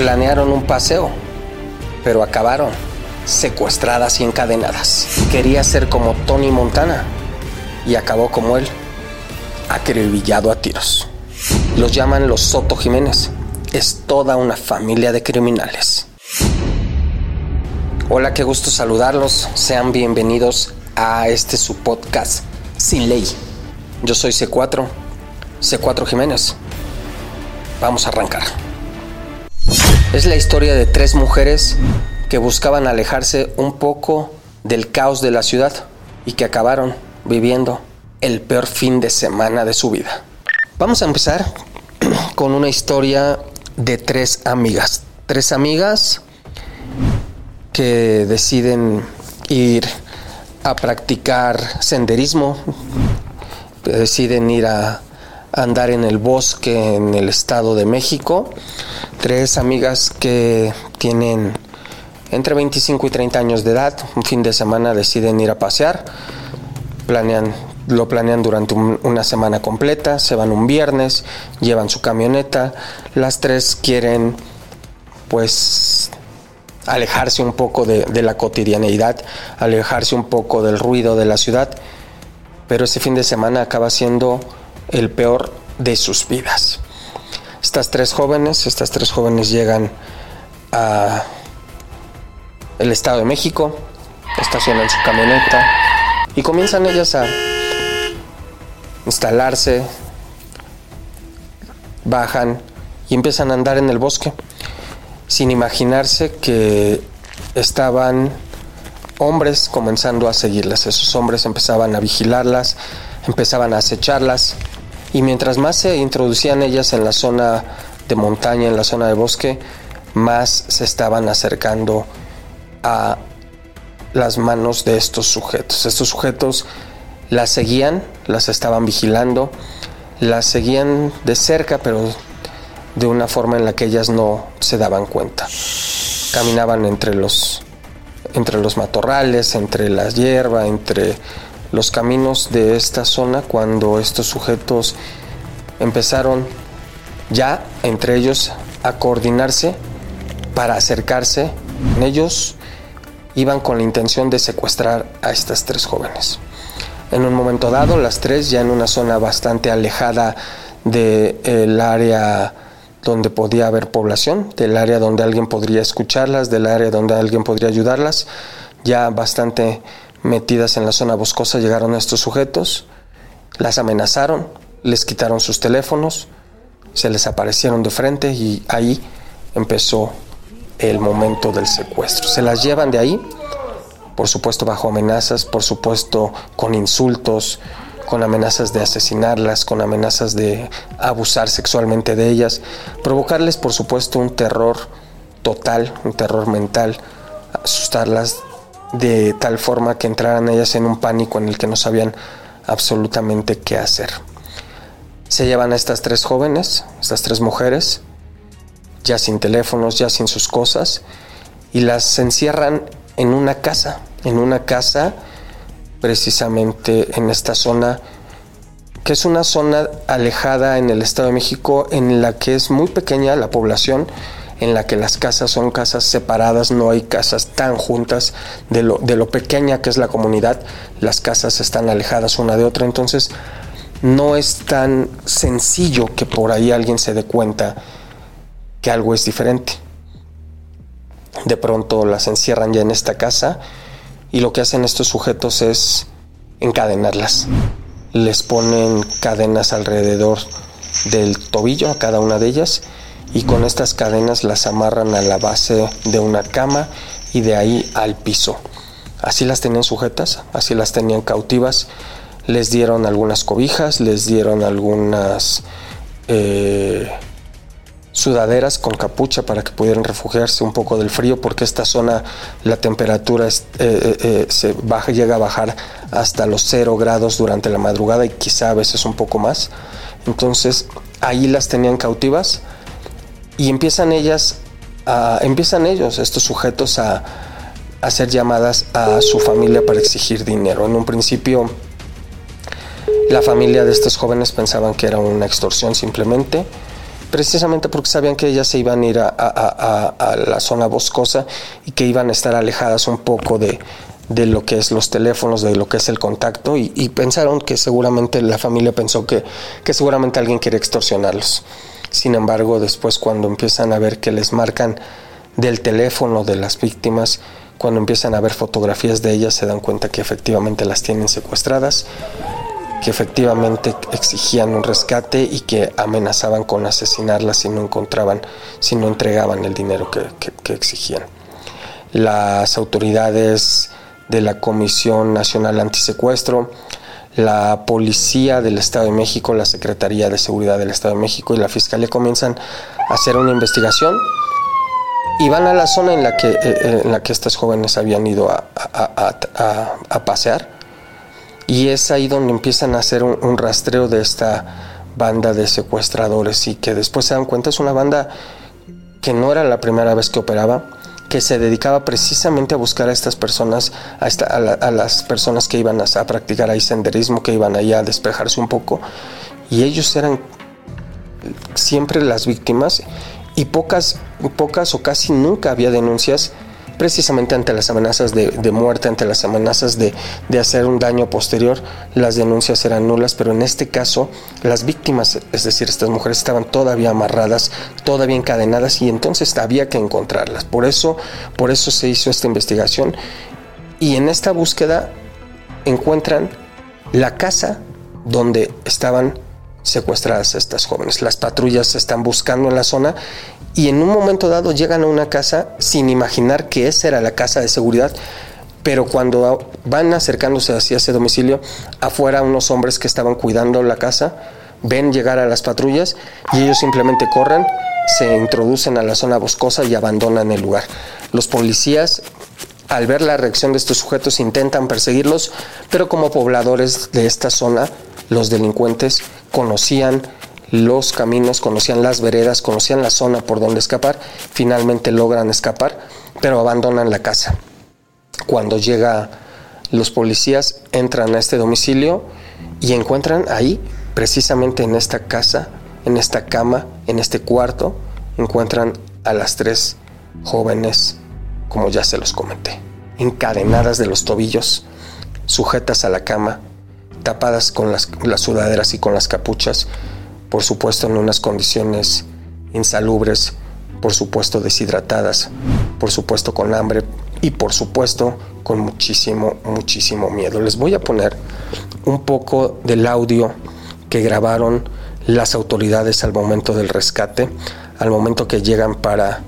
Planearon un paseo, pero acabaron secuestradas y encadenadas. Quería ser como Tony Montana y acabó como él, acribillado a tiros. Los llaman los Soto Jiménez. Es toda una familia de criminales. Hola, qué gusto saludarlos. Sean bienvenidos a este su podcast Sin Ley. Yo soy C4, C4 Jiménez. Vamos a arrancar. Es la historia de tres mujeres que buscaban alejarse un poco del caos de la ciudad y que acabaron viviendo el peor fin de semana de su vida. Vamos a empezar con una historia de tres amigas. Tres amigas que deciden ir a practicar senderismo, deciden ir a andar en el bosque en el Estado de México. Tres amigas que tienen entre 25 y 30 años de edad, un fin de semana deciden ir a pasear, planean, lo planean durante una semana completa, se van un viernes, llevan su camioneta, las tres quieren pues alejarse un poco de, de la cotidianeidad, alejarse un poco del ruido de la ciudad, pero ese fin de semana acaba siendo el peor de sus vidas. Estas tres jóvenes, estas tres jóvenes llegan a el Estado de México, estacionan su camioneta y comienzan ellas a instalarse, bajan y empiezan a andar en el bosque sin imaginarse que estaban hombres comenzando a seguirlas. Esos hombres empezaban a vigilarlas, empezaban a acecharlas y mientras más se introducían ellas en la zona de montaña, en la zona de bosque, más se estaban acercando a las manos de estos sujetos. Estos sujetos las seguían, las estaban vigilando, las seguían de cerca, pero de una forma en la que ellas no se daban cuenta. Caminaban entre los, entre los matorrales, entre la hierba, entre los caminos de esta zona cuando estos sujetos empezaron ya entre ellos a coordinarse para acercarse. Ellos iban con la intención de secuestrar a estas tres jóvenes. En un momento dado, las tres, ya en una zona bastante alejada del área donde podía haber población, del área donde alguien podría escucharlas, del área donde alguien podría ayudarlas, ya bastante metidas en la zona boscosa llegaron estos sujetos, las amenazaron, les quitaron sus teléfonos, se les aparecieron de frente y ahí empezó el momento del secuestro. Se las llevan de ahí, por supuesto bajo amenazas, por supuesto con insultos, con amenazas de asesinarlas, con amenazas de abusar sexualmente de ellas, provocarles por supuesto un terror total, un terror mental, asustarlas de tal forma que entraran ellas en un pánico en el que no sabían absolutamente qué hacer. Se llevan a estas tres jóvenes, estas tres mujeres, ya sin teléfonos, ya sin sus cosas, y las encierran en una casa, en una casa precisamente en esta zona, que es una zona alejada en el Estado de México, en la que es muy pequeña la población, en la que las casas son casas separadas, no hay casas tan juntas, de lo, de lo pequeña que es la comunidad, las casas están alejadas una de otra, entonces no es tan sencillo que por ahí alguien se dé cuenta que algo es diferente. De pronto las encierran ya en esta casa y lo que hacen estos sujetos es encadenarlas. Les ponen cadenas alrededor del tobillo a cada una de ellas y con estas cadenas las amarran a la base de una cama y de ahí al piso. Así las tenían sujetas, así las tenían cautivas. Les dieron algunas cobijas, les dieron algunas eh, sudaderas con capucha para que pudieran refugiarse un poco del frío porque esta zona la temperatura eh, eh, se baja, llega a bajar hasta los 0 grados durante la madrugada y quizá a veces un poco más. Entonces ahí las tenían cautivas y empiezan ellas, a, empiezan ellos, estos sujetos a, hacer llamadas a su familia para exigir dinero. En un principio la familia de estos jóvenes pensaban que era una extorsión simplemente precisamente porque sabían que ellas se iban a ir a, la zona boscosa y que iban a estar alejadas un poco de, lo que es los teléfonos, de lo que es el contacto, y, pensaron que seguramente la familia pensó que, que seguramente alguien quiere extorsionarlos. Sin embargo, después cuando empiezan a ver que les marcan del teléfono de las víctimas, cuando empiezan a ver fotografías de ellas, se dan cuenta que efectivamente las tienen secuestradas que efectivamente exigían un rescate y que amenazaban con asesinarlas si no encontraban, si no entregaban el dinero que, exigían. Las autoridades de la Comisión Nacional Antisecuestro, la Policía del Estado de México, la Secretaría de Seguridad del Estado de México y la Fiscalía comienzan a hacer una investigación y van a la zona en la que, eh, eh, en la que estas jóvenes habían ido a, a pasear. Y es ahí donde empiezan a hacer un, rastreo de esta banda de secuestradores y que después se dan cuenta es una banda que no era la primera vez que operaba, que se dedicaba precisamente a buscar a estas personas, a, las personas que iban a, practicar ahí senderismo, que iban allá a despejarse un poco, y ellos eran siempre las víctimas y pocas, pocas o casi nunca había denuncias precisamente ante las amenazas de, muerte, ante las amenazas de, hacer un daño posterior, las denuncias eran nulas, pero en este caso las víctimas, es decir, estas mujeres estaban todavía amarradas, todavía encadenadas y entonces había que encontrarlas. Por eso, por eso se hizo esta investigación y en esta búsqueda encuentran la casa donde estaban secuestradas estas jóvenes. Las patrullas están buscando en la zona y en un momento dado llegan a una casa sin imaginar que esa era la casa de seguridad, pero cuando van acercándose hacia ese domicilio, afuera unos hombres que estaban cuidando la casa ven llegar a las patrullas y ellos simplemente corren, se introducen a la zona boscosa y abandonan el lugar. Los policías al ver la reacción de estos sujetos intentan perseguirlos, pero como pobladores de esta zona, los delincuentes conocían los caminos, conocían las veredas, conocían la zona por donde escapar, finalmente logran escapar, pero abandonan la casa. Cuando llega los policías, entran a este domicilio y encuentran ahí, precisamente en esta casa, en esta cama, en este cuarto, encuentran a las tres jóvenes, como ya se los comenté, encadenadas de los tobillos, sujetas a la cama, tapadas con las, las sudaderas y con las capuchas, por supuesto en unas condiciones insalubres, por supuesto deshidratadas, por supuesto con hambre y por supuesto con muchísimo, muchísimo miedo. Les voy a poner un poco del audio que grabaron las autoridades al momento del rescate, al momento que llegan para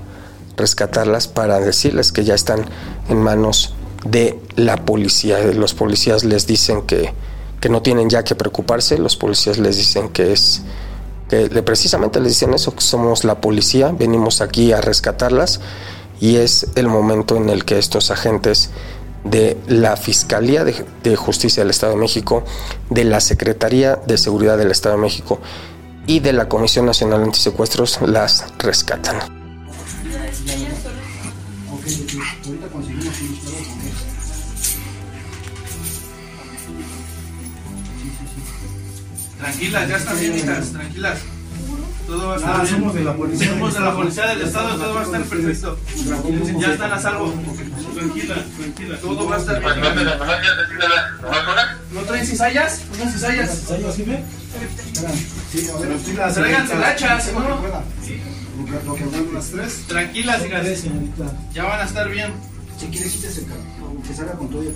rescatarlas, para decirles que ya están en manos de la policía. Los policías les dicen que, que no tienen ya que preocuparse, los policías les dicen que es precisamente les dicen eso, que somos la policía, venimos aquí a rescatarlas y es el momento en el que estos agentes de la Fiscalía de, Justicia del Estado de México, de la Secretaría de Seguridad del Estado de México y de la Comisión Nacional Antisecuestros las rescatan. Tranquilas, ya están bien, tranquilas. Todo va a estar ah, bien. Somos de la policía. Somos de la policía del estado, todo va a estar perfecto. Ya están a salvo. Tranquila, tranquila. Todo va a estar bien. ¿No traen cizallas? ¿Unas cizallas? ¿Cizallas, sí, Sí, Traigan silachas, ¿no? Lo que las tres. Tranquilas, hijas. Ya van a estar bien. Si quieres, quítese, que salga con todo y el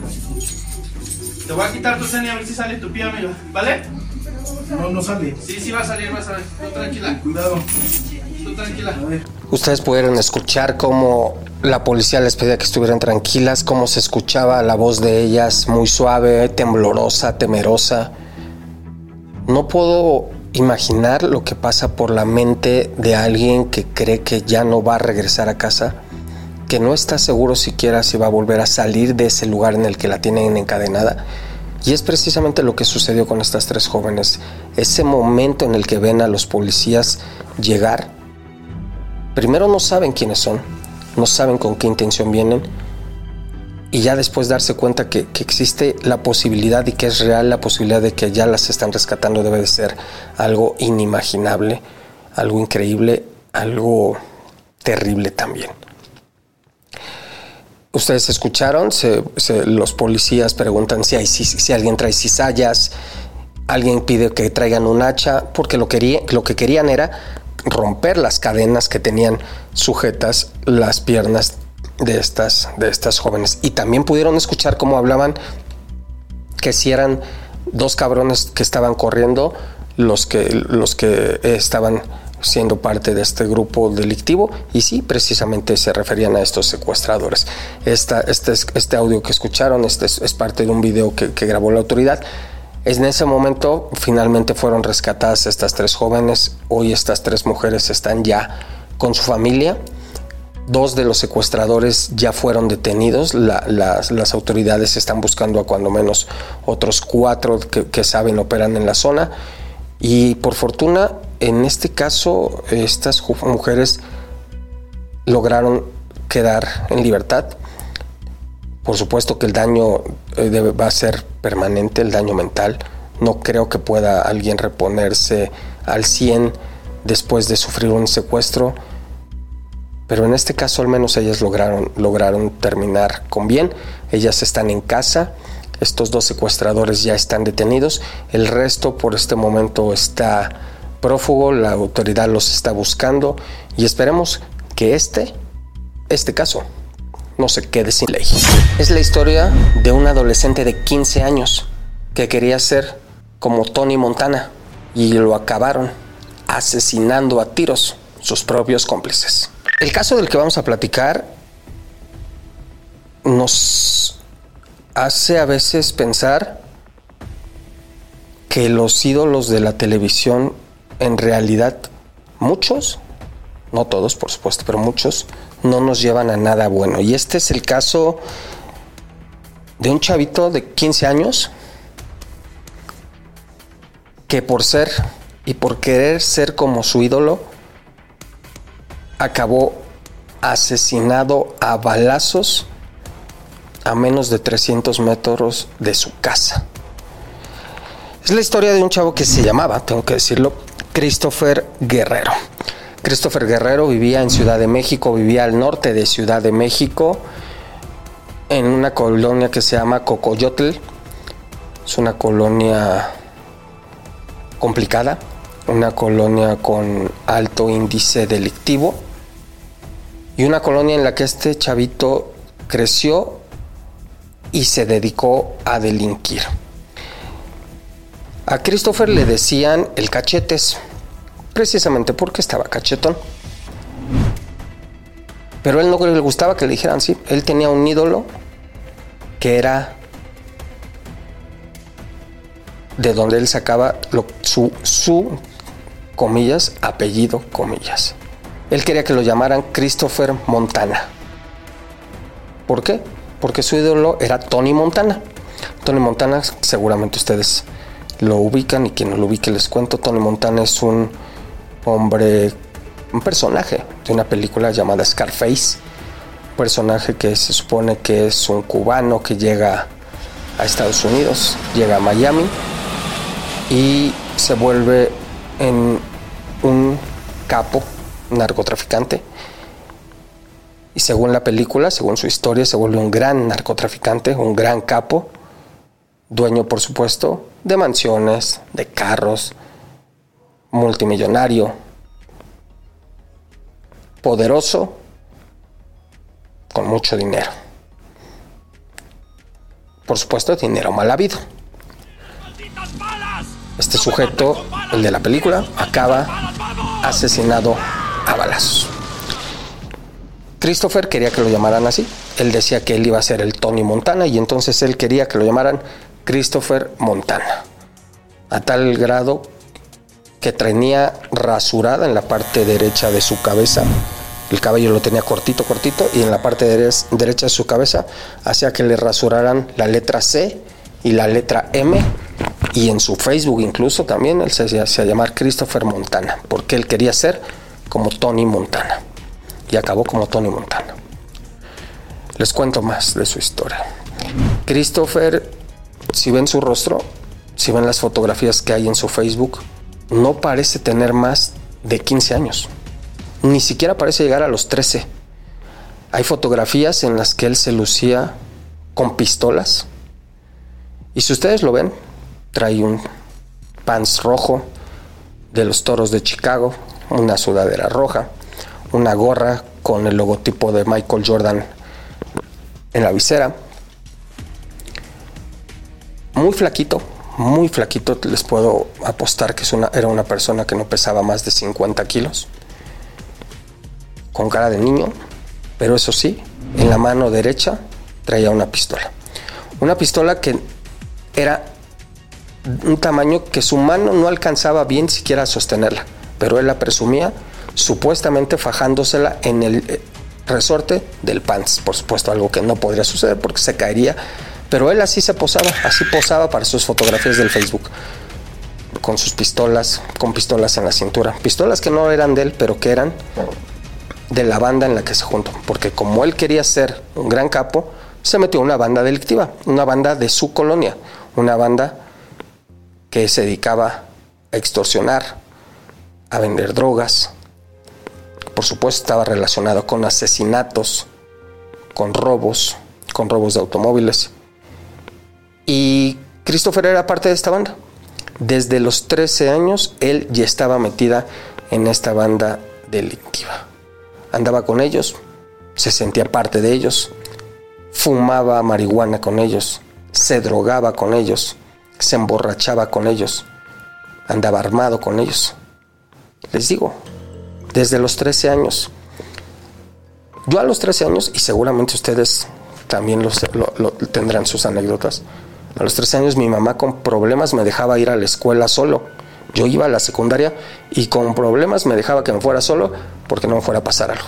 Te voy a quitar tu cena a ver si sale tu pie, amigo. ¿Vale? No, no sale. Sí, sí va a salir, va a salir. Tú tranquila. Cuidado. Tú tranquila. Ustedes pudieron escuchar cómo la policía les pedía que estuvieran tranquilas, cómo se escuchaba la voz de ellas muy suave, temblorosa, temerosa. No puedo imaginar lo que pasa por la mente de alguien que cree que ya no va a regresar a casa, que no está seguro siquiera si va a volver a salir de ese lugar en el que la tienen encadenada y es precisamente lo que sucedió con estas tres jóvenes. Ese momento en el que ven a los policías llegar, primero no saben quiénes son, no saben con qué intención vienen, y ya después darse cuenta que, existe la posibilidad y que es real la posibilidad de que ya las están rescatando debe de ser algo inimaginable, algo increíble, algo terrible también. Ustedes escucharon, los policías preguntan si, hay, si, alguien trae cizallas, alguien pide que traigan un hacha, porque lo, quería, lo que querían era romper las cadenas que tenían sujetas las piernas de estas, de estas jóvenes. Y también pudieron escuchar cómo hablaban que si eran dos cabrones que estaban corriendo, los que, los que estaban siendo parte de este grupo delictivo y sí, precisamente se referían a estos secuestradores. Esta, este, este audio que escucharon este es, parte de un video que, que, grabó la autoridad. En ese momento finalmente fueron rescatadas estas tres jóvenes, hoy estas tres mujeres están ya con su familia. Dos de los secuestradores ya fueron detenidos, las, las, autoridades están buscando a cuando menos otros cuatro que, que saben operan en la zona y por fortuna en este caso, estas mujeres lograron quedar en libertad. Por supuesto que el daño eh, va a ser permanente, el daño mental. No creo que pueda alguien reponerse al 100 después de sufrir un secuestro. Pero en este caso al menos ellas lograron, lograron terminar con bien. Ellas están en casa. Estos dos secuestradores ya están detenidos. El resto por este momento está prófugo, la autoridad los está buscando y esperemos que este, este caso no se quede sin ley. Es la historia de un adolescente de 15 años que quería ser como Tony Montana y lo acabaron asesinando a tiros sus propios cómplices. El caso del que vamos a platicar nos hace a veces pensar que los ídolos de la televisión en realidad muchos, no todos por supuesto, pero muchos, no nos llevan a nada bueno. Y este es el caso de un chavito de 15 años que por ser y por querer ser como su ídolo, acabó asesinado a balazos a menos de 300 metros de su casa. Es la historia de un chavo que se llamaba, tengo que decirlo, Christopher Guerrero. Christopher Guerrero vivía en Ciudad de México, vivía al norte de Ciudad de México, en una colonia que se llama Cocoyotl. Es una colonia complicada, una colonia con alto índice delictivo y una colonia en la que este chavito creció y se dedicó a delinquir. A Christopher le decían el cachetes, precisamente porque estaba cachetón. Pero él no le gustaba que le dijeran sí. Él tenía un ídolo que era de donde él sacaba su, su, comillas, apellido, comillas. Él quería que lo llamaran Christopher Montana. ¿Por qué? Porque su ídolo era Tony Montana. Tony Montana, seguramente ustedes lo ubican y quien no lo ubique les cuento, Tony Montana es un hombre, un personaje de una película llamada Scarface, un personaje que se supone que es un cubano que llega a Estados Unidos, llega a Miami y se vuelve en un capo narcotraficante. Y según la película, según su historia, se vuelve un gran narcotraficante, un gran capo, dueño por supuesto de mansiones, de carros, multimillonario, poderoso, con mucho dinero. Por supuesto, dinero mal habido. Este sujeto, el de la película, acaba asesinado a balazos. Christopher quería que lo llamaran así. Él decía que él iba a ser el Tony Montana y entonces él quería que lo llamaran Christopher Montana, a tal grado que tenía rasurada en la parte derecha de su cabeza. El cabello lo tenía cortito, cortito, y en la parte derecha de su cabeza hacía que le rasuraran la letra C y la letra M. Y en su Facebook incluso también él se hacía llamar Christopher Montana, porque él quería ser como Tony Montana. Y acabó como Tony Montana. Les cuento más de su historia. Christopher si ven su rostro, si ven las fotografías que hay en su Facebook, no parece tener más de 15 años. Ni siquiera parece llegar a los 13. Hay fotografías en las que él se lucía con pistolas. Y si ustedes lo ven, trae un pants rojo de los toros de Chicago, una sudadera roja, una gorra con el logotipo de Michael Jordan en la visera. Muy flaquito, muy flaquito, les puedo apostar que era una persona que no pesaba más de 50 kilos, con cara de niño, pero eso sí, en la mano derecha traía una pistola. Una pistola que era un tamaño que su mano no alcanzaba bien siquiera a sostenerla, pero él la presumía supuestamente fajándosela en el eh, resorte del pants, por supuesto algo que no podría suceder porque se caería pero él así se posaba, así posaba para sus fotografías del Facebook. Con sus pistolas, con pistolas en la cintura. Pistolas que no eran de él, pero que eran de la banda en la que se juntó. Porque como él quería ser un gran capo, se metió una banda delictiva, una banda de su colonia, una banda que se dedicaba a extorsionar, a vender drogas. Por supuesto estaba relacionado con asesinatos, con robos, con robos de automóviles. Y Christopher era parte de esta banda. Desde los 13 años él ya estaba metida en esta banda delictiva. Andaba con ellos, se sentía parte de ellos, fumaba marihuana con ellos, se drogaba con ellos, se emborrachaba con ellos, andaba armado con ellos. Les digo, desde los 13 años. Yo a los 13 años, y seguramente ustedes también los, tendrán sus anécdotas, a los 13 años mi mamá con problemas me dejaba ir a la escuela solo. Yo iba a la secundaria y con problemas me dejaba que me fuera solo porque no me fuera a pasar algo.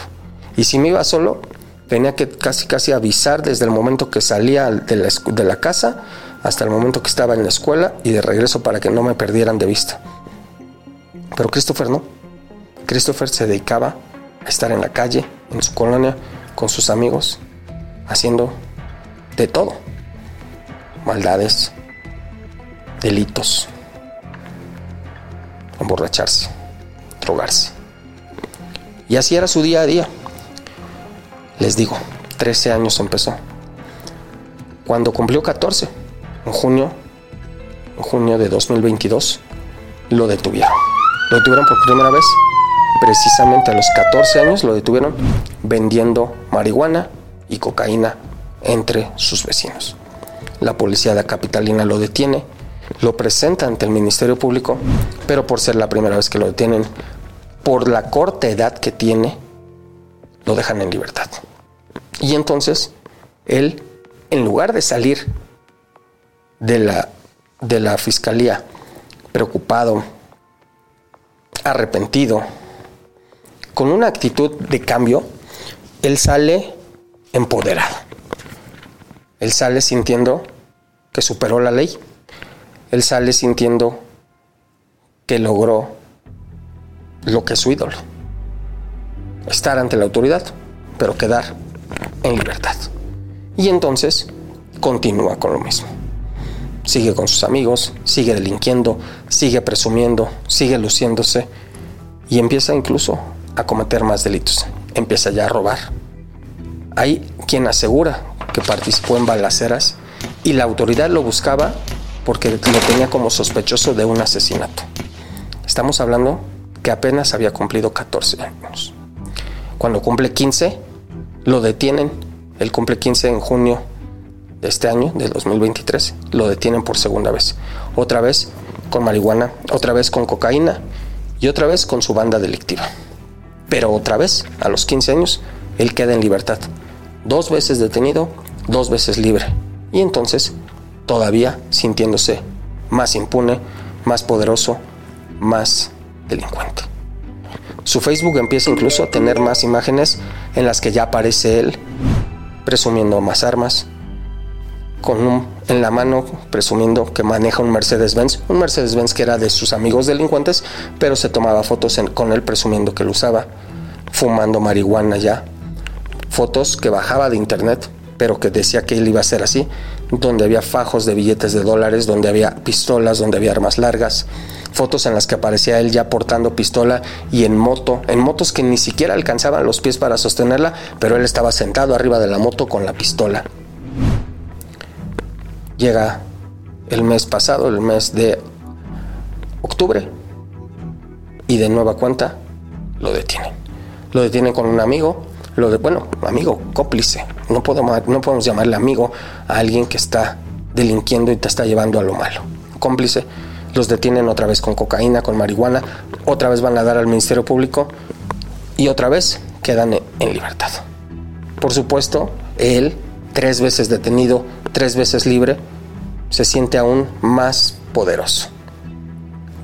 Y si me iba solo, tenía que casi casi avisar desde el momento que salía de la, de la casa hasta el momento que estaba en la escuela y de regreso para que no me perdieran de vista. Pero Christopher no. Christopher se dedicaba a estar en la calle, en su colonia, con sus amigos, haciendo de todo maldades, delitos, emborracharse, drogarse. Y así era su día a día. Les digo, 13 años empezó. Cuando cumplió 14, en junio, en junio de 2022, lo detuvieron. Lo detuvieron por primera vez, precisamente a los 14 años, lo detuvieron vendiendo marihuana y cocaína entre sus vecinos. La policía de Capitalina lo detiene, lo presenta ante el Ministerio Público, pero por ser la primera vez que lo detienen, por la corta edad que tiene, lo dejan en libertad. Y entonces, él, en lugar de salir de la, de la fiscalía preocupado, arrepentido, con una actitud de cambio, él sale empoderado. Él sale sintiendo que superó la ley. Él sale sintiendo que logró lo que es su ídolo. Estar ante la autoridad, pero quedar en libertad. Y entonces continúa con lo mismo. Sigue con sus amigos, sigue delinquiendo, sigue presumiendo, sigue luciéndose y empieza incluso a cometer más delitos. Empieza ya a robar. Hay quien asegura que participó en balaceras y la autoridad lo buscaba porque lo tenía como sospechoso de un asesinato. Estamos hablando que apenas había cumplido 14 años. Cuando cumple 15, lo detienen. Él cumple 15 en junio de este año, del 2023. Lo detienen por segunda vez. Otra vez con marihuana, otra vez con cocaína y otra vez con su banda delictiva. Pero otra vez, a los 15 años, él queda en libertad. Dos veces detenido, dos veces libre. Y entonces, todavía sintiéndose más impune, más poderoso, más delincuente. Su Facebook empieza incluso a tener más imágenes en las que ya aparece él presumiendo más armas, con un, en la mano presumiendo que maneja un Mercedes-Benz, un Mercedes-Benz que era de sus amigos delincuentes, pero se tomaba fotos con él presumiendo que lo usaba, fumando marihuana ya, fotos que bajaba de internet, pero que decía que él iba a ser así, donde había fajos de billetes de dólares, donde había pistolas, donde había armas largas, fotos en las que aparecía él ya portando pistola y en moto, en motos que ni siquiera alcanzaban los pies para sostenerla, pero él estaba sentado arriba de la moto con la pistola. Llega el mes pasado, el mes de octubre, y de nueva cuenta lo detienen. Lo detienen con un amigo, de, bueno, amigo, cómplice. No podemos, no podemos llamarle amigo a alguien que está delinquiendo y te está llevando a lo malo. Cómplice, los detienen otra vez con cocaína, con marihuana, otra vez van a dar al Ministerio Público y otra vez quedan en libertad. Por supuesto, él, tres veces detenido, tres veces libre, se siente aún más poderoso.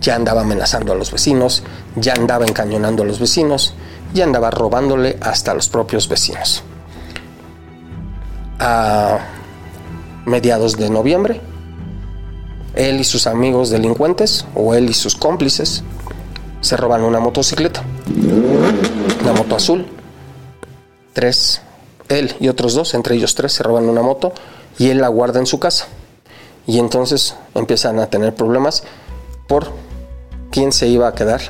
Ya andaba amenazando a los vecinos, ya andaba encañonando a los vecinos, ya andaba robándole hasta los propios vecinos. A mediados de noviembre, él y sus amigos delincuentes, o él y sus cómplices, se roban una motocicleta, una moto azul. Tres, él y otros dos, entre ellos tres, se roban una moto y él la guarda en su casa. Y entonces empiezan a tener problemas por quién se iba a quedar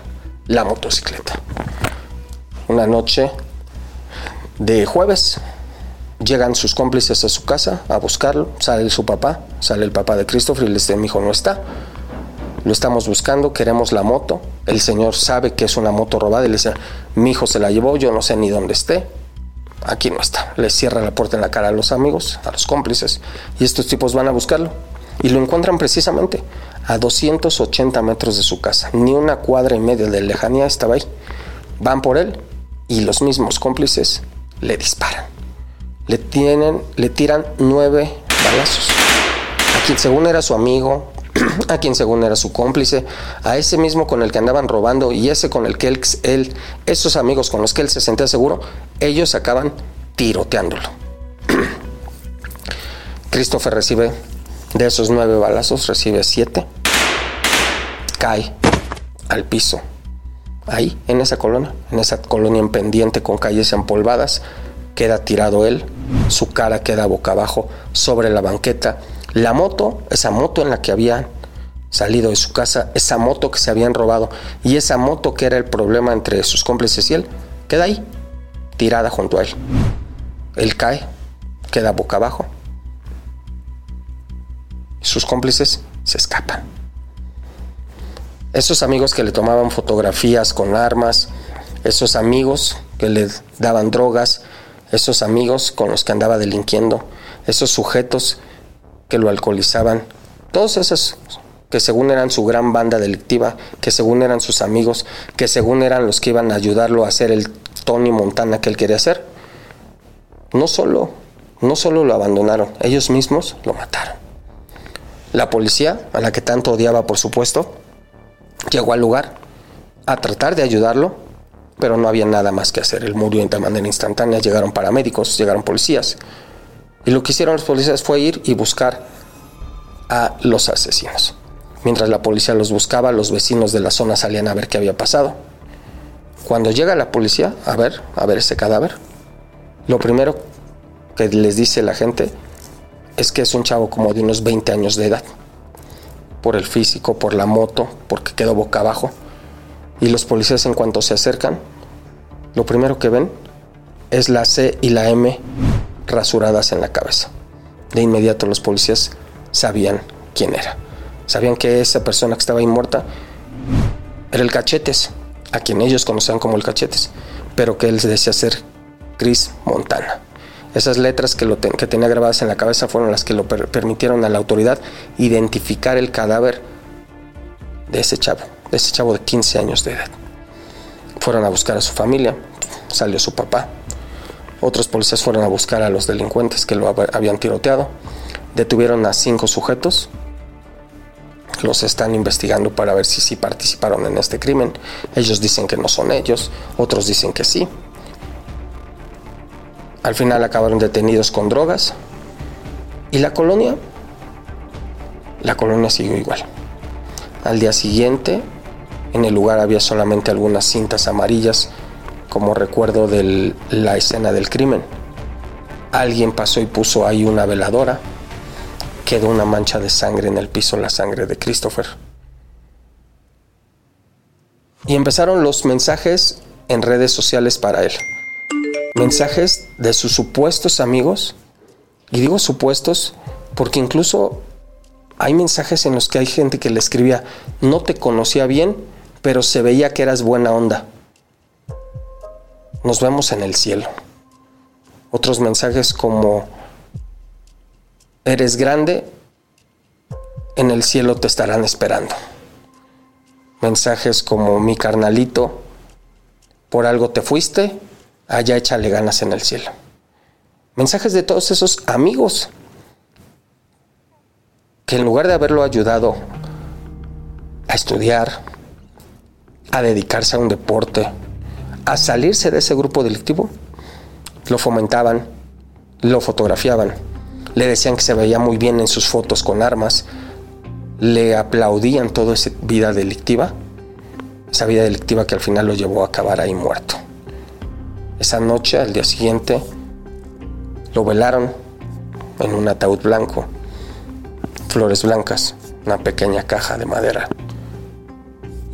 la motocicleta. Una noche de jueves. Llegan sus cómplices a su casa a buscarlo, sale su papá, sale el papá de Christopher y le dice, mi hijo no está, lo estamos buscando, queremos la moto, el señor sabe que es una moto robada y le dice, mi hijo se la llevó, yo no sé ni dónde esté, aquí no está, le cierra la puerta en la cara a los amigos, a los cómplices, y estos tipos van a buscarlo. Y lo encuentran precisamente a 280 metros de su casa. Ni una cuadra y media de lejanía estaba ahí. Van por él y los mismos cómplices le disparan. Le, tienen, le tiran nueve balazos. A quien según era su amigo, a quien según era su cómplice, a ese mismo con el que andaban robando y ese con el que él, él esos amigos con los que él se sentía seguro, ellos acaban tiroteándolo. Christopher recibe de esos nueve balazos recibe siete. Cae al piso. Ahí, en esa colonia, en esa colonia en pendiente con calles empolvadas, queda tirado él. Su cara queda boca abajo sobre la banqueta. La moto, esa moto en la que habían salido de su casa, esa moto que se habían robado y esa moto que era el problema entre sus cómplices y él, queda ahí, tirada junto a él. Él cae, queda boca abajo sus cómplices se escapan. Esos amigos que le tomaban fotografías con armas, esos amigos que le daban drogas, esos amigos con los que andaba delinquiendo, esos sujetos que lo alcoholizaban, todos esos que según eran su gran banda delictiva, que según eran sus amigos, que según eran los que iban a ayudarlo a hacer el Tony Montana que él quería hacer, no solo, no solo lo abandonaron, ellos mismos lo mataron. La policía, a la que tanto odiaba por supuesto, llegó al lugar a tratar de ayudarlo, pero no había nada más que hacer. El murió de manera instantánea, llegaron paramédicos, llegaron policías. Y lo que hicieron los policías fue ir y buscar a los asesinos. Mientras la policía los buscaba, los vecinos de la zona salían a ver qué había pasado. Cuando llega la policía a ver, a ver ese cadáver, lo primero que les dice la gente es que es un chavo como de unos 20 años de edad. Por el físico, por la moto, porque quedó boca abajo. Y los policías en cuanto se acercan, lo primero que ven es la C y la M rasuradas en la cabeza. De inmediato los policías sabían quién era. Sabían que esa persona que estaba ahí muerta era el Cachetes, a quien ellos conocían como el Cachetes, pero que él decía ser Chris Montana. Esas letras que, lo que tenía grabadas en la cabeza fueron las que lo permitieron a la autoridad identificar el cadáver de ese chavo, de ese chavo de 15 años de edad. Fueron a buscar a su familia, salió su papá. Otros policías fueron a buscar a los delincuentes que lo habían tiroteado. Detuvieron a cinco sujetos. Los están investigando para ver si sí participaron en este crimen. Ellos dicen que no son ellos, otros dicen que sí. Al final acabaron detenidos con drogas. Y la colonia, la colonia siguió igual. Al día siguiente, en el lugar había solamente algunas cintas amarillas como recuerdo de la escena del crimen. Alguien pasó y puso ahí una veladora. Quedó una mancha de sangre en el piso, la sangre de Christopher. Y empezaron los mensajes en redes sociales para él. Mensajes de sus supuestos amigos. Y digo supuestos porque incluso hay mensajes en los que hay gente que le escribía, no te conocía bien, pero se veía que eras buena onda. Nos vemos en el cielo. Otros mensajes como, eres grande, en el cielo te estarán esperando. Mensajes como, mi carnalito, por algo te fuiste, allá échale ganas en el cielo. Mensajes de todos esos amigos que en lugar de haberlo ayudado a estudiar, a dedicarse a un deporte, a salirse de ese grupo delictivo, lo fomentaban, lo fotografiaban, le decían que se veía muy bien en sus fotos con armas, le aplaudían toda esa vida delictiva, esa vida delictiva que al final lo llevó a acabar ahí muerto. Esa noche, al día siguiente, lo velaron en un ataúd blanco. Flores blancas, una pequeña caja de madera.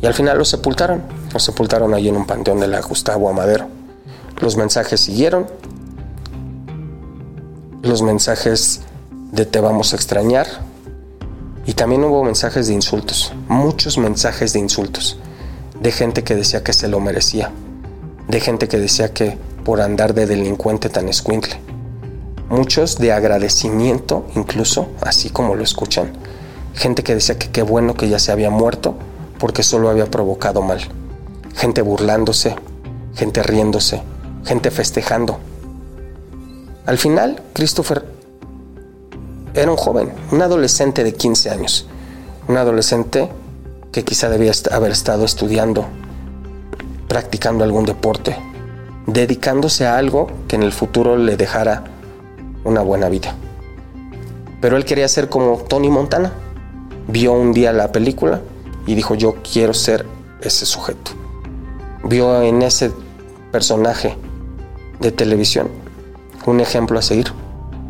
Y al final lo sepultaron, lo sepultaron allí en un panteón de la Gustavo Amadero. Los mensajes siguieron, los mensajes de te vamos a extrañar, y también hubo mensajes de insultos, muchos mensajes de insultos, de gente que decía que se lo merecía, de gente que decía que por andar de delincuente tan escuincle muchos de agradecimiento incluso, así como lo escuchan. Gente que decía que qué bueno que ya se había muerto porque solo había provocado mal. Gente burlándose, gente riéndose, gente festejando. Al final, Christopher era un joven, un adolescente de 15 años, un adolescente que quizá debía haber estado estudiando, practicando algún deporte, dedicándose a algo que en el futuro le dejara una buena vida. Pero él quería ser como Tony Montana. Vio un día la película y dijo yo quiero ser ese sujeto. Vio en ese personaje de televisión un ejemplo a seguir,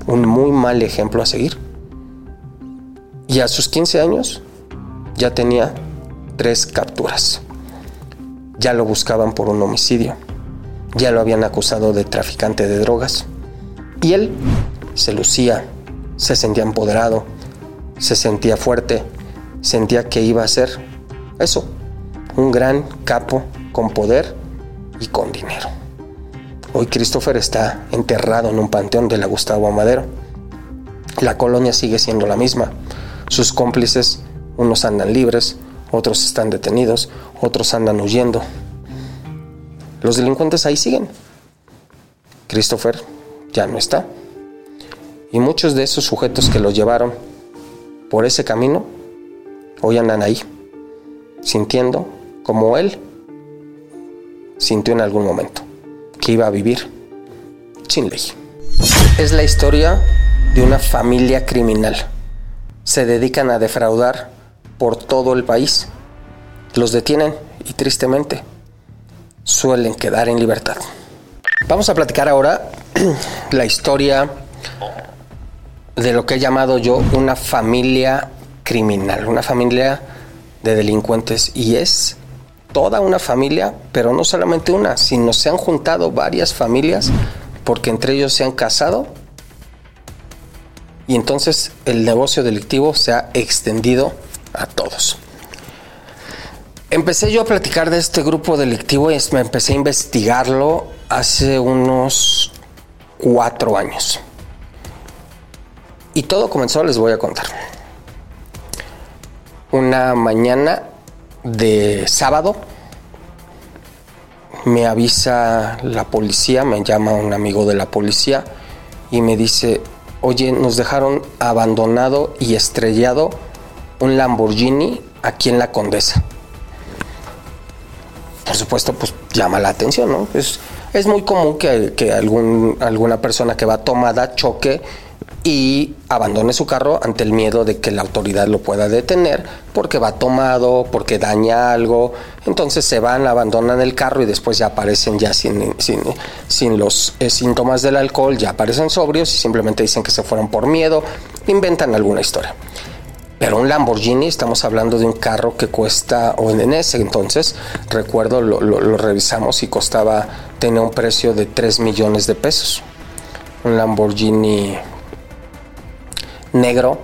un muy mal ejemplo a seguir. Y a sus 15 años ya tenía tres capturas. Ya lo buscaban por un homicidio. Ya lo habían acusado de traficante de drogas. Y él se lucía, se sentía empoderado, se sentía fuerte, sentía que iba a ser eso, un gran capo con poder y con dinero. Hoy Christopher está enterrado en un panteón de la Gustavo Amadero. La colonia sigue siendo la misma. Sus cómplices, unos andan libres, otros están detenidos, otros andan huyendo. Los delincuentes ahí siguen. Christopher ya no está. Y muchos de esos sujetos que lo llevaron por ese camino hoy andan ahí, sintiendo como él sintió en algún momento, que iba a vivir sin ley. Es la historia de una familia criminal. Se dedican a defraudar por todo el país. Los detienen y tristemente suelen quedar en libertad. Vamos a platicar ahora la historia de lo que he llamado yo una familia criminal, una familia de delincuentes. Y es toda una familia, pero no solamente una, sino se han juntado varias familias porque entre ellos se han casado y entonces el negocio delictivo se ha extendido a todos. Empecé yo a platicar de este grupo delictivo y me empecé a investigarlo hace unos cuatro años. Y todo comenzó, les voy a contar. Una mañana de sábado me avisa la policía, me llama un amigo de la policía y me dice, oye, nos dejaron abandonado y estrellado un Lamborghini aquí en la Condesa. Por supuesto, pues llama la atención, ¿no? Es, es muy común que, que algún, alguna persona que va tomada choque y abandone su carro ante el miedo de que la autoridad lo pueda detener porque va tomado, porque daña algo. Entonces se van, abandonan el carro y después ya aparecen ya sin, sin, los eh, síntomas del alcohol, ya aparecen sobrios y simplemente dicen que se fueron por miedo, inventan alguna historia. Pero un Lamborghini, estamos hablando de un carro que cuesta, o en ese entonces, recuerdo, lo, revisamos y costaba, tenía un precio de 3 millones de pesos. Un Lamborghini negro,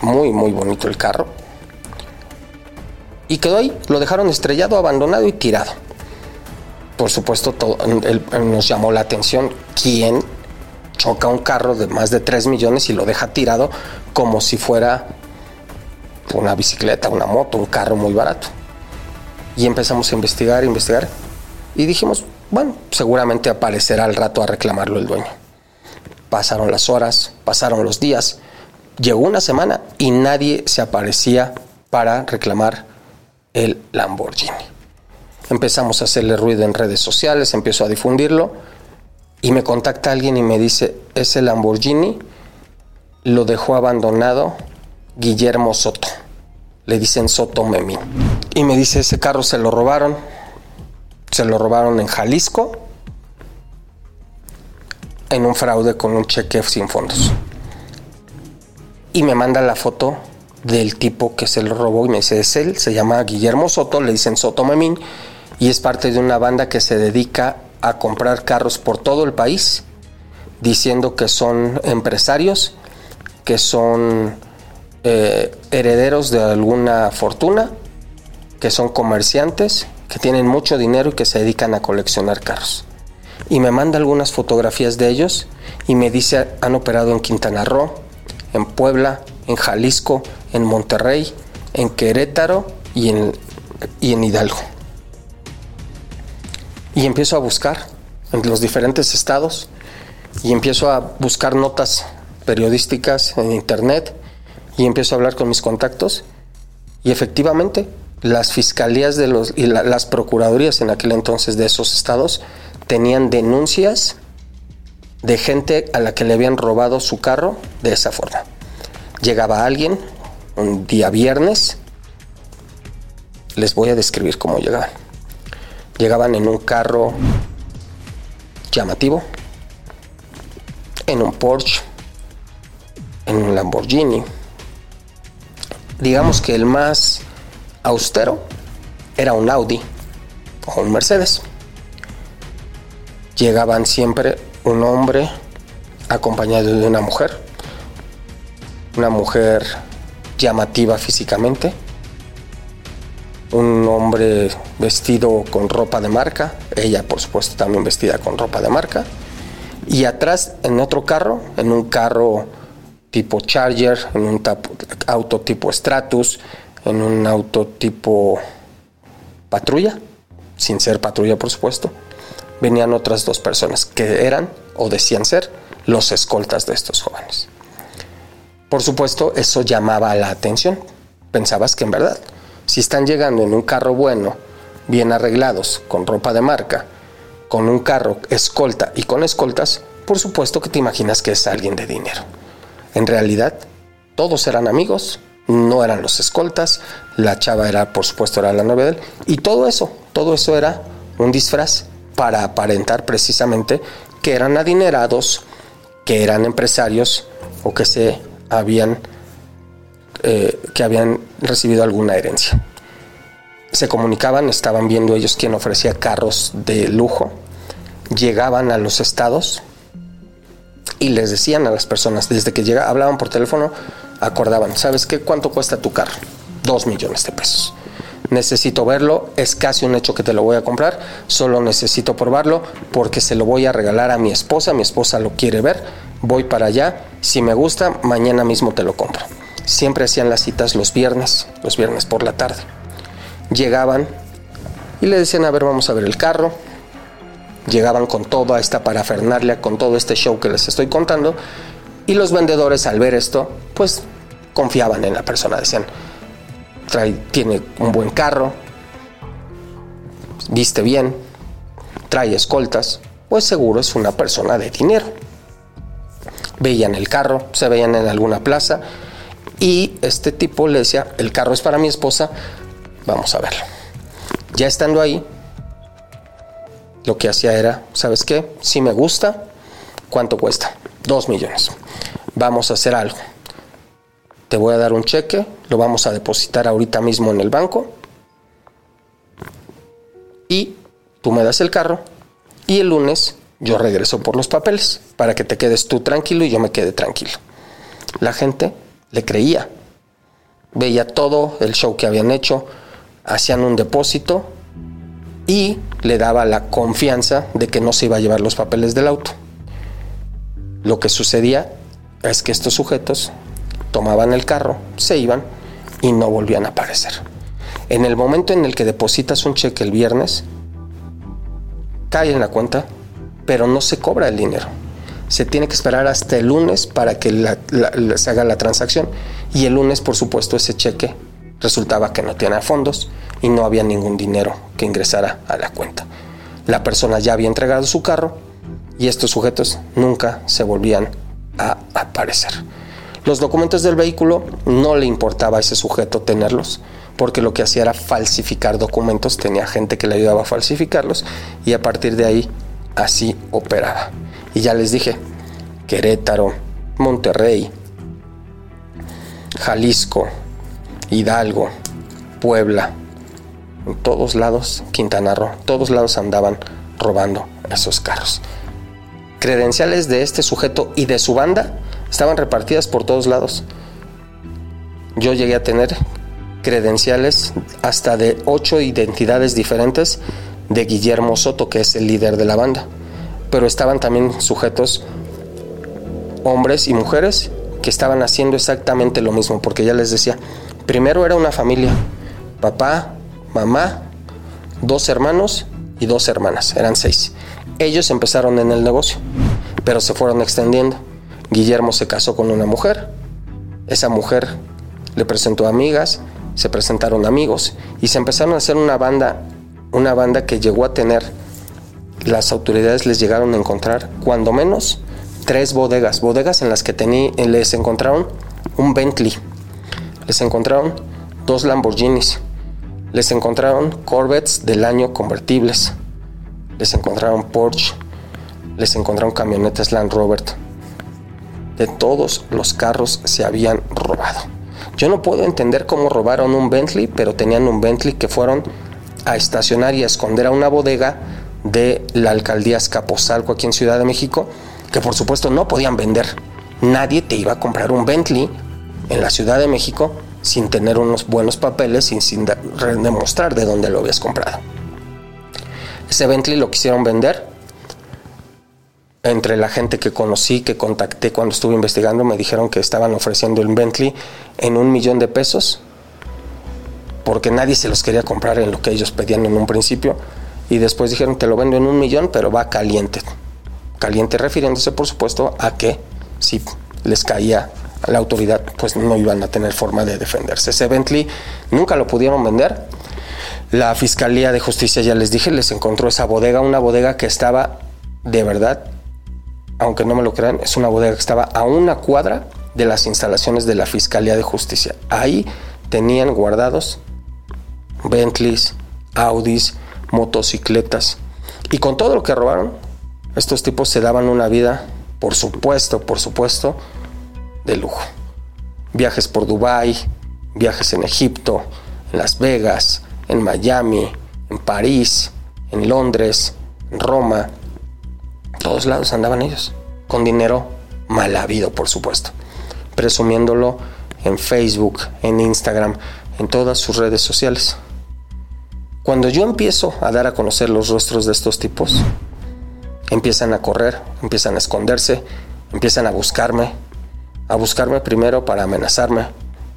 muy, muy bonito el carro. Y quedó ahí, lo dejaron estrellado, abandonado y tirado. Por supuesto, todo, nos llamó la atención quién choca un carro de más de 3 millones y lo deja tirado como si fuera una bicicleta, una moto, un carro muy barato. Y empezamos a investigar, investigar. Y dijimos, bueno, seguramente aparecerá al rato a reclamarlo el dueño. Pasaron las horas, pasaron los días, llegó una semana y nadie se aparecía para reclamar el Lamborghini. Empezamos a hacerle ruido en redes sociales, empiezo a difundirlo y me contacta alguien y me dice, ese Lamborghini lo dejó abandonado Guillermo Soto. Le dicen Soto Memín. Y me dice, ese carro se lo robaron. Se lo robaron en Jalisco en un fraude con un cheque sin fondos. Y me manda la foto del tipo que se lo robó y me dice, es él, se llama Guillermo Soto, le dicen Soto Memín, y es parte de una banda que se dedica a comprar carros por todo el país, diciendo que son empresarios, que son eh, herederos de alguna fortuna, que son comerciantes, que tienen mucho dinero y que se dedican a coleccionar carros. Y me manda algunas fotografías de ellos y me dice, han operado en Quintana Roo, en Puebla, en Jalisco, en Monterrey, en Querétaro y en, y en Hidalgo y empiezo a buscar en los diferentes estados y empiezo a buscar notas periodísticas en internet y empiezo a hablar con mis contactos y efectivamente las fiscalías de los y las procuradurías en aquel entonces de esos estados tenían denuncias de gente a la que le habían robado su carro de esa forma. Llegaba alguien un día viernes, les voy a describir cómo llegaban Llegaban en un carro llamativo, en un Porsche, en un Lamborghini. Digamos que el más austero era un Audi o un Mercedes. Llegaban siempre un hombre acompañado de una mujer, una mujer llamativa físicamente, un hombre vestido con ropa de marca, ella por supuesto también vestida con ropa de marca, y atrás en otro carro, en un carro tipo Charger, en un auto tipo Stratus, en un auto tipo patrulla, sin ser patrulla por supuesto, venían otras dos personas que eran o decían ser los escoltas de estos jóvenes. Por supuesto, eso llamaba la atención. Pensabas que en verdad si están llegando en un carro bueno, bien arreglados, con ropa de marca, con un carro escolta y con escoltas, por supuesto que te imaginas que es alguien de dinero. En realidad, todos eran amigos, no eran los escoltas, la chava era, por supuesto, era la él, y todo eso, todo eso era un disfraz para aparentar precisamente que eran adinerados, que eran empresarios o que se habían eh, que habían recibido alguna herencia. Se comunicaban, estaban viendo ellos quién ofrecía carros de lujo, llegaban a los estados y les decían a las personas, desde que llegaban, hablaban por teléfono, acordaban, ¿sabes qué? ¿Cuánto cuesta tu carro? Dos millones de pesos. Necesito verlo, es casi un hecho que te lo voy a comprar, solo necesito probarlo porque se lo voy a regalar a mi esposa, mi esposa lo quiere ver, voy para allá, si me gusta, mañana mismo te lo compro. Siempre hacían las citas los viernes, los viernes por la tarde. Llegaban y le decían, a ver, vamos a ver el carro. Llegaban con toda esta parafernalia, con todo este show que les estoy contando. Y los vendedores al ver esto, pues confiaban en la persona. Decían, trae, tiene un buen carro, viste bien, trae escoltas, pues seguro es una persona de dinero. Veían el carro, se veían en alguna plaza y este tipo le decía, el carro es para mi esposa, vamos a verlo. Ya estando ahí, lo que hacía era, ¿sabes qué? Si me gusta, ¿cuánto cuesta? Dos millones. Vamos a hacer algo. te voy a dar un cheque, lo vamos a depositar ahorita mismo en el banco y tú me das el carro y el lunes yo regreso por los papeles para que te quedes tú tranquilo y yo me quede tranquilo. La gente le creía, veía todo el show que habían hecho, hacían un depósito y le daba la confianza de que no se iba a llevar los papeles del auto. Lo que sucedía es que estos sujetos tomaban el carro, se iban y no volvían a aparecer. En el momento en el que depositas un cheque el viernes, cae en la cuenta, pero no se cobra el dinero. Se tiene que esperar hasta el lunes para que se haga la transacción y el lunes, por supuesto, ese cheque resultaba que no tenía fondos y no había ningún dinero que ingresara a la cuenta. La persona ya había entregado su carro y estos sujetos nunca se volvían a aparecer. Los documentos del vehículo no le importaba a ese sujeto tenerlos, porque lo que hacía era falsificar documentos, tenía gente que le ayudaba a falsificarlos y a partir de ahí así operaba. Y ya les dije, Querétaro, Monterrey, Jalisco, Hidalgo, Puebla, en todos lados, Quintana Roo, todos lados andaban robando esos carros. Credenciales de este sujeto y de su banda estaban repartidas por todos lados. Yo llegué a tener credenciales hasta de ocho identidades diferentes de Guillermo Soto, que es el líder de la banda. Pero estaban también sujetos hombres y mujeres que estaban haciendo exactamente lo mismo, porque ya les decía, primero era una familia, papá, mamá, dos hermanos y dos hermanas, eran seis. Ellos empezaron en el negocio, pero se fueron extendiendo. Guillermo se casó con una mujer, esa mujer le presentó amigas, se presentaron amigos y se empezaron a hacer una banda, una banda que llegó a tener, las autoridades les llegaron a encontrar, cuando menos, tres bodegas, bodegas en las que les encontraron un Bentley, les encontraron dos Lamborghinis, les encontraron Corvettes del año convertibles, les encontraron Porsche, les encontraron camionetas Land Rover. De todos los carros se habían robado. Yo no puedo entender cómo robaron un Bentley, pero tenían un Bentley que fueron a estacionar y a esconder a una bodega de la alcaldía Escaposalco aquí en Ciudad de México, que por supuesto no podían vender. Nadie te iba a comprar un Bentley en la Ciudad de México sin tener unos buenos papeles y sin demostrar de dónde lo habías comprado. Ese Bentley lo quisieron vender. Entre la gente que conocí, que contacté cuando estuve investigando, me dijeron que estaban ofreciendo el Bentley en un millón de pesos, porque nadie se los quería comprar en lo que ellos pedían en un principio. Y después dijeron, te lo vendo en un millón, pero va caliente. Caliente refiriéndose, por supuesto, a que si les caía a la autoridad, pues no iban a tener forma de defenderse. Ese Bentley nunca lo pudieron vender la Fiscalía de Justicia, ya les dije, les encontró esa bodega, una bodega que estaba de verdad, aunque no me lo crean, es una bodega que estaba a una cuadra de las instalaciones de la Fiscalía de Justicia. Ahí tenían guardados Bentleys, Audis, motocicletas. Y con todo lo que robaron, estos tipos se daban una vida, por supuesto, por supuesto, de lujo. Viajes por Dubái, viajes en Egipto, en Las Vegas, en Miami, en París, en Londres, en Roma. todos lados andaban ellos, con dinero mal habido, por supuesto, presumiéndolo en Facebook, en Instagram, en todas sus redes sociales. Cuando yo empiezo a dar a conocer los rostros de estos tipos, empiezan a correr, empiezan a esconderse, empiezan a buscarme, a buscarme primero para amenazarme,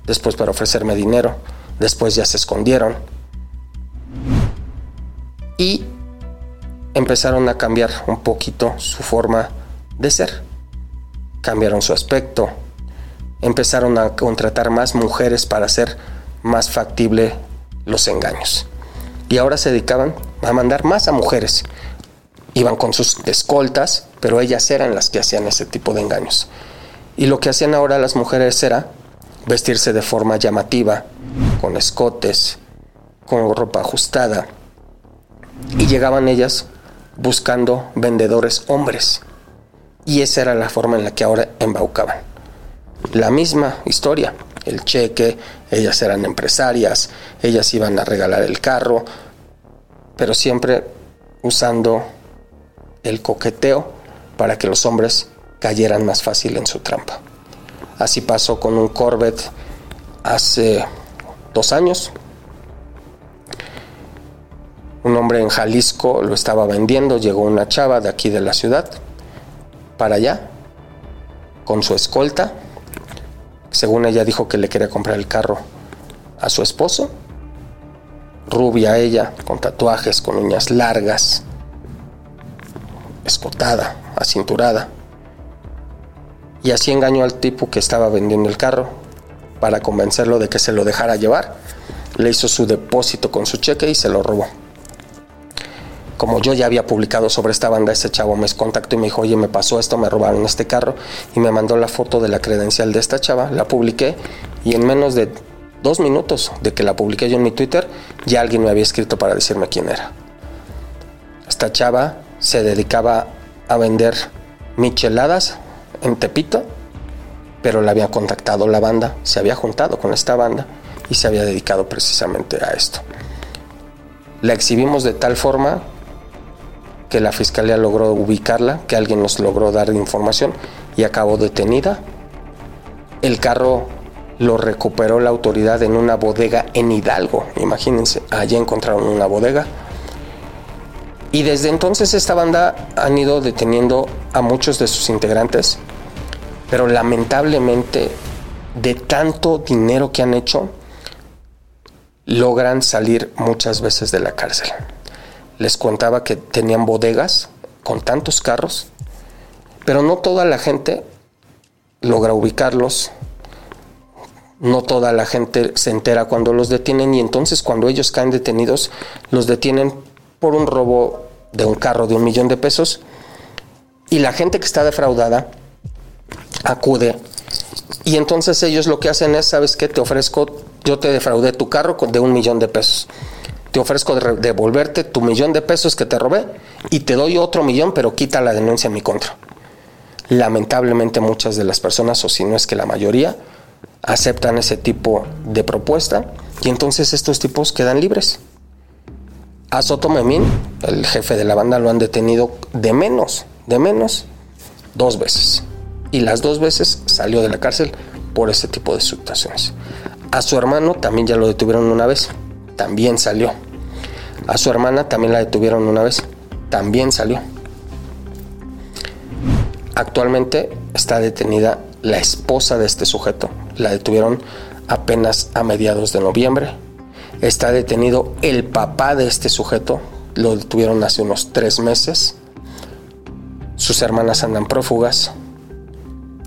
después para ofrecerme dinero, después ya se escondieron, y empezaron a cambiar un poquito su forma de ser. Cambiaron su aspecto, empezaron a contratar más mujeres para hacer más factible los engaños. Y ahora se dedicaban a mandar más a mujeres. Iban con sus escoltas, pero ellas eran las que hacían ese tipo de engaños. Y lo que hacían ahora las mujeres era vestirse de forma llamativa, con escotes, con ropa ajustada, y llegaban ellas buscando vendedores hombres. Y esa era la forma en la que ahora embaucaban. La misma historia. El cheque, ellas eran empresarias, ellas iban a regalar el carro, pero siempre usando el coqueteo para que los hombres cayeran más fácil en su trampa. Así pasó con un Corvette hace dos años. Un hombre en Jalisco lo estaba vendiendo, llegó una chava de aquí de la ciudad para allá con su escolta. Según ella dijo que le quería comprar el carro a su esposo. Rubia ella, con tatuajes, con uñas largas, escotada, acinturada. Y así engañó al tipo que estaba vendiendo el carro para convencerlo de que se lo dejara llevar. Le hizo su depósito con su cheque y se lo robó. Como yo ya había publicado sobre esta banda, ese chavo me contactó y me dijo, oye, me pasó esto, me robaron este carro y me mandó la foto de la credencial de esta chava, la publiqué y en menos de dos minutos de que la publiqué yo en mi Twitter, ya alguien me había escrito para decirme quién era. Esta chava se dedicaba a vender micheladas en Tepito, pero la había contactado la banda, se había juntado con esta banda y se había dedicado precisamente a esto. La exhibimos de tal forma que la fiscalía logró ubicarla, que alguien nos logró dar información y acabó detenida. El carro lo recuperó la autoridad en una bodega en Hidalgo, imagínense, allí encontraron una bodega y desde entonces esta banda han ido deteniendo a muchos de sus integrantes, pero lamentablemente de tanto dinero que han hecho, logran salir muchas veces de la cárcel. Les contaba que tenían bodegas con tantos carros, pero no toda la gente logra ubicarlos, no toda la gente se entera cuando los detienen y entonces cuando ellos caen detenidos los detienen por un robo de un carro de un millón de pesos y la gente que está defraudada acude y entonces ellos lo que hacen es, ¿sabes qué? Te ofrezco, yo te defraudé tu carro de un millón de pesos. Te ofrezco devolverte tu millón de pesos que te robé y te doy otro millón, pero quita la denuncia en mi contra. Lamentablemente muchas de las personas, o si no es que la mayoría, aceptan ese tipo de propuesta y entonces estos tipos quedan libres. A Soto Memín, el jefe de la banda, lo han detenido de menos, de menos, dos veces. Y las dos veces salió de la cárcel por ese tipo de situaciones. A su hermano también ya lo detuvieron una vez, también salió. A su hermana también la detuvieron una vez, también salió. Actualmente está detenida la esposa de este sujeto. La detuvieron apenas a mediados de noviembre Está detenido el papá de este sujeto. Lo detuvieron hace unos tres meses. Sus hermanas andan prófugas.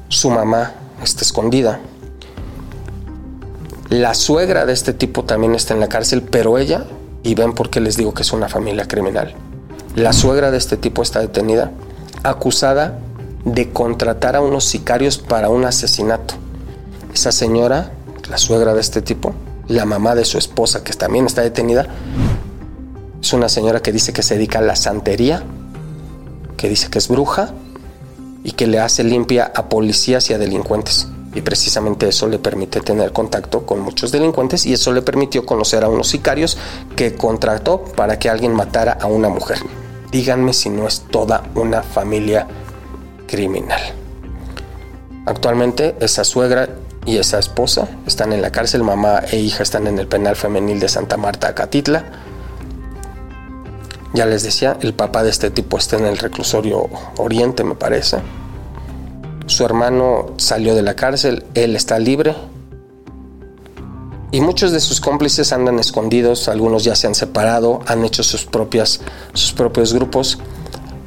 Su mamá está escondida. La suegra de este tipo también está en la cárcel, pero ella, y ven por qué les digo que es una familia criminal, la suegra de este tipo está detenida, acusada de contratar a unos sicarios para un asesinato. Esa señora, la suegra de este tipo, la mamá de su esposa, que también está detenida, es una señora que dice que se dedica a la santería, que dice que es bruja y que le hace limpia a policías y a delincuentes. Y precisamente eso le permite tener contacto con muchos delincuentes y eso le permitió conocer a unos sicarios que contrató para que alguien matara a una mujer. Díganme si no es toda una familia criminal. Actualmente esa suegra y esa esposa están en la cárcel, mamá e hija están en el penal femenil de Santa Marta, Acatitla. Ya les decía, el papá de este tipo está en el reclusorio Oriente, me parece. Su hermano salió de la cárcel, él está libre. Y muchos de sus cómplices andan escondidos, algunos ya se han separado, han hecho sus, propias, sus propios grupos.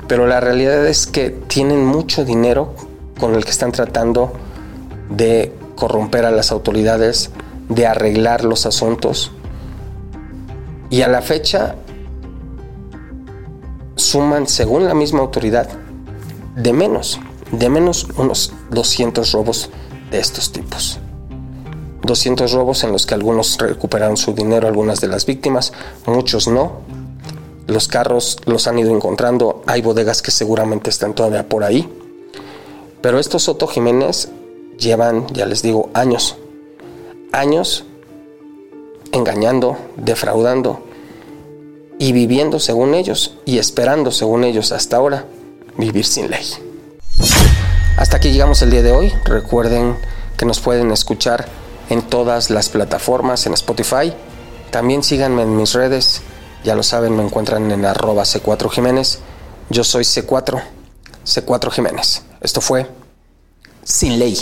Pero la realidad es que tienen mucho dinero con el que están tratando de corromper a las autoridades, de arreglar los asuntos. Y a la fecha suman, según la misma autoridad, de menos, de menos unos 200 robos de estos tipos. 200 robos en los que algunos recuperaron su dinero, algunas de las víctimas, muchos no. Los carros los han ido encontrando, hay bodegas que seguramente están todavía por ahí. Pero estos Soto Jiménez llevan, ya les digo, años. años engañando, defraudando y viviendo según ellos y esperando según ellos hasta ahora vivir sin ley. Hasta aquí llegamos el día de hoy. Recuerden que nos pueden escuchar en todas las plataformas, en Spotify. También síganme en mis redes. Ya lo saben, me encuentran en arroba C4 Jiménez. Yo soy C4, C4 Jiménez. Esto fue Sin Ley.